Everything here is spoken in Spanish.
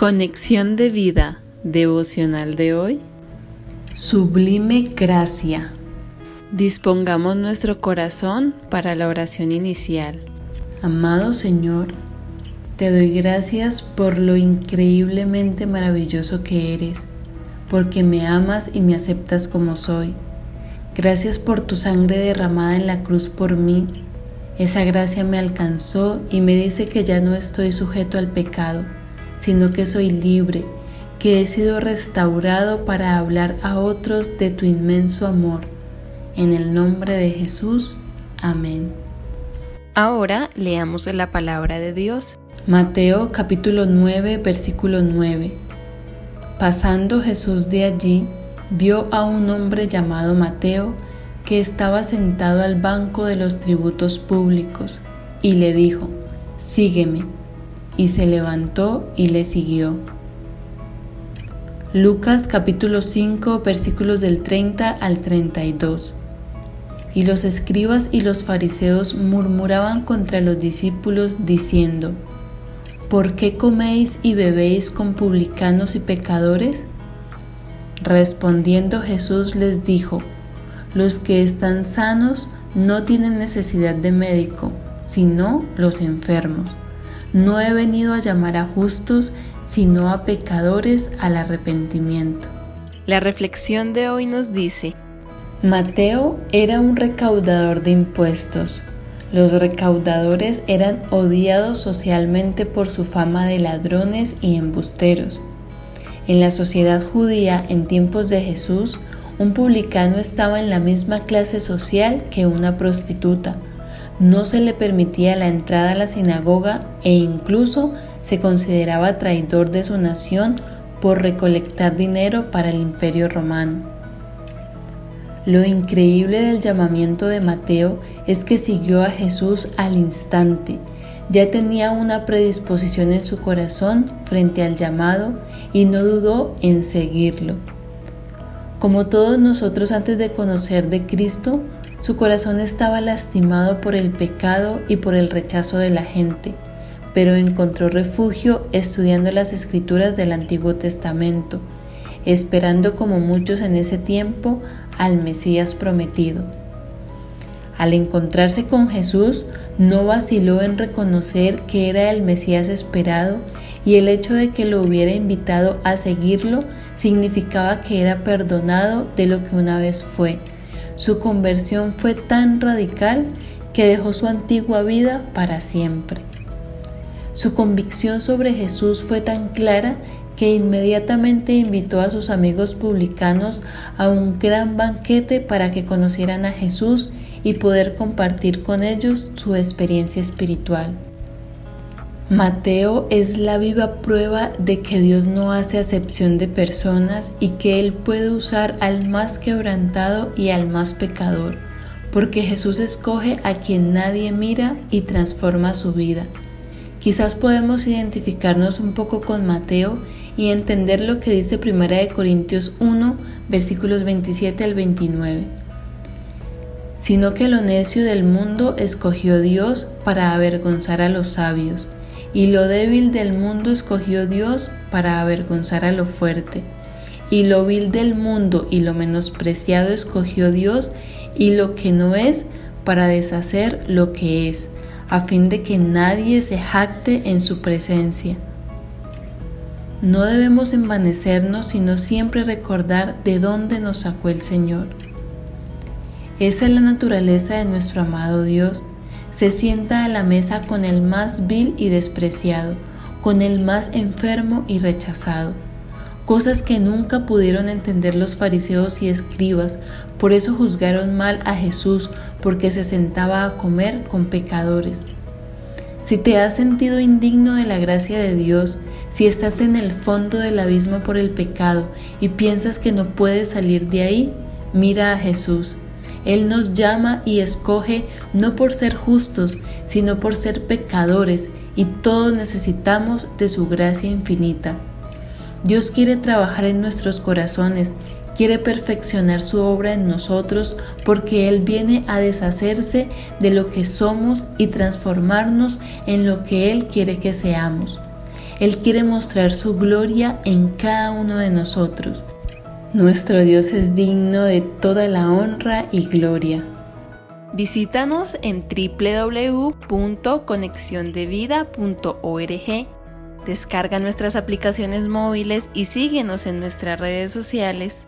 Conexión de vida devocional de hoy. Sublime gracia. Dispongamos nuestro corazón para la oración inicial. Amado Señor, te doy gracias por lo increíblemente maravilloso que eres, porque me amas y me aceptas como soy. Gracias por tu sangre derramada en la cruz por mí. Esa gracia me alcanzó y me dice que ya no estoy sujeto al pecado sino que soy libre, que he sido restaurado para hablar a otros de tu inmenso amor. En el nombre de Jesús. Amén. Ahora leamos la palabra de Dios. Mateo capítulo 9 versículo 9. Pasando Jesús de allí, vio a un hombre llamado Mateo que estaba sentado al banco de los tributos públicos y le dijo, Sígueme y se levantó y le siguió. Lucas capítulo 5 versículos del 30 al 32. Y los escribas y los fariseos murmuraban contra los discípulos diciendo, ¿Por qué coméis y bebéis con publicanos y pecadores? Respondiendo Jesús les dijo, Los que están sanos no tienen necesidad de médico, sino los enfermos. No he venido a llamar a justos, sino a pecadores al arrepentimiento. La reflexión de hoy nos dice, Mateo era un recaudador de impuestos. Los recaudadores eran odiados socialmente por su fama de ladrones y embusteros. En la sociedad judía en tiempos de Jesús, un publicano estaba en la misma clase social que una prostituta, no se le permitía la entrada a la sinagoga e incluso se consideraba traidor de su nación por recolectar dinero para el imperio romano. Lo increíble del llamamiento de Mateo es que siguió a Jesús al instante. Ya tenía una predisposición en su corazón frente al llamado y no dudó en seguirlo. Como todos nosotros antes de conocer de Cristo, su corazón estaba lastimado por el pecado y por el rechazo de la gente, pero encontró refugio estudiando las escrituras del Antiguo Testamento, esperando como muchos en ese tiempo al Mesías prometido. Al encontrarse con Jesús, no vaciló en reconocer que era el Mesías esperado y el hecho de que lo hubiera invitado a seguirlo significaba que era perdonado de lo que una vez fue su conversión fue tan radical que dejó su antigua vida para siempre. Su convicción sobre Jesús fue tan clara que inmediatamente invitó a sus amigos publicanos a un gran banquete para que conocieran a Jesús y poder compartir con ellos su experiencia espiritual. Mateo es la viva prueba de que Dios no hace acepción de personas y que Él puede usar al más quebrantado y al más pecador, porque Jesús escoge a quien nadie mira y transforma su vida. Quizás podemos identificarnos un poco con Mateo y entender lo que dice 1 Corintios 1, versículos 27 al 29. Sino que lo necio del mundo escogió Dios para avergonzar a los sabios y lo débil del mundo escogió Dios para avergonzar a lo fuerte. Y lo vil del mundo y lo menospreciado escogió Dios y lo que no es para deshacer lo que es, a fin de que nadie se jacte en su presencia. No debemos envanecernos, sino siempre recordar de dónde nos sacó el Señor. Esa es la naturaleza de nuestro amado Dios, se sienta a la mesa con el más vil y despreciado, con el más enfermo y rechazado. Cosas que nunca pudieron entender los fariseos y escribas, por eso juzgaron mal a Jesús, porque se sentaba a comer con pecadores. Si te has sentido indigno de la gracia de Dios, si estás en el fondo del abismo por el pecado y piensas que no puedes salir de ahí, mira a Jesús. Él nos llama y escoge no por ser justos, sino por ser pecadores, y todos necesitamos de su gracia infinita. Dios quiere trabajar en nuestros corazones, quiere perfeccionar su obra en nosotros porque Él viene a deshacerse de lo que somos y transformarnos en lo que Él quiere que seamos. Él quiere mostrar su gloria en cada uno de nosotros. Nuestro Dios es digno de toda la honra y gloria. Visítanos en www.conexiondevida.org. Descarga nuestras aplicaciones móviles y síguenos en nuestras redes sociales